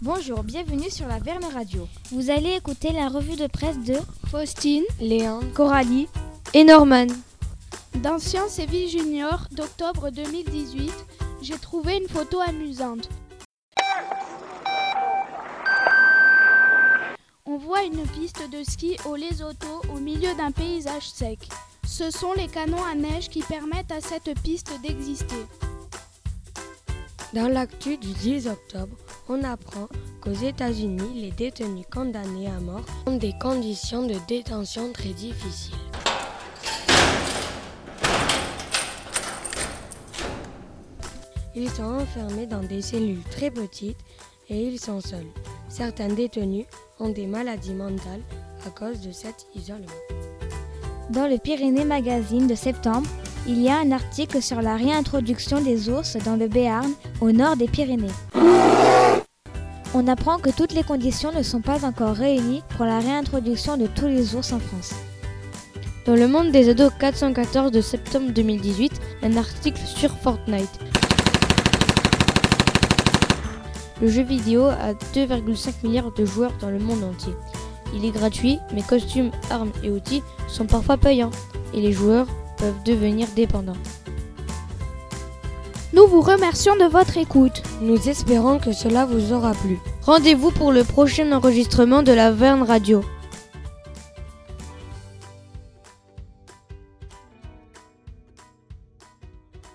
Bonjour, bienvenue sur la Verne Radio. Vous allez écouter la revue de presse de Faustine, Léon, Coralie et Norman. Dans Science et Vie Junior d'octobre 2018, j'ai trouvé une photo amusante. On voit une piste de ski au Lesotho au milieu d'un paysage sec. Ce sont les canons à neige qui permettent à cette piste d'exister. Dans l'actu du 10 octobre, on apprend qu'aux États-Unis, les détenus condamnés à mort ont des conditions de détention très difficiles. Ils sont enfermés dans des cellules très petites et ils sont seuls. Certains détenus ont des maladies mentales à cause de cet isolement. Dans le Pyrénées Magazine de septembre, il y a un article sur la réintroduction des ours dans le Béarn, au nord des Pyrénées. On apprend que toutes les conditions ne sont pas encore réunies pour la réintroduction de tous les ours en France. Dans le monde des ados 414 de septembre 2018, un article sur Fortnite. Le jeu vidéo a 2,5 milliards de joueurs dans le monde entier. Il est gratuit, mais costumes, armes et outils sont parfois payants, et les joueurs peuvent devenir dépendants. Nous vous remercions de votre écoute. Nous espérons que cela vous aura plu. Rendez-vous pour le prochain enregistrement de la Verne Radio.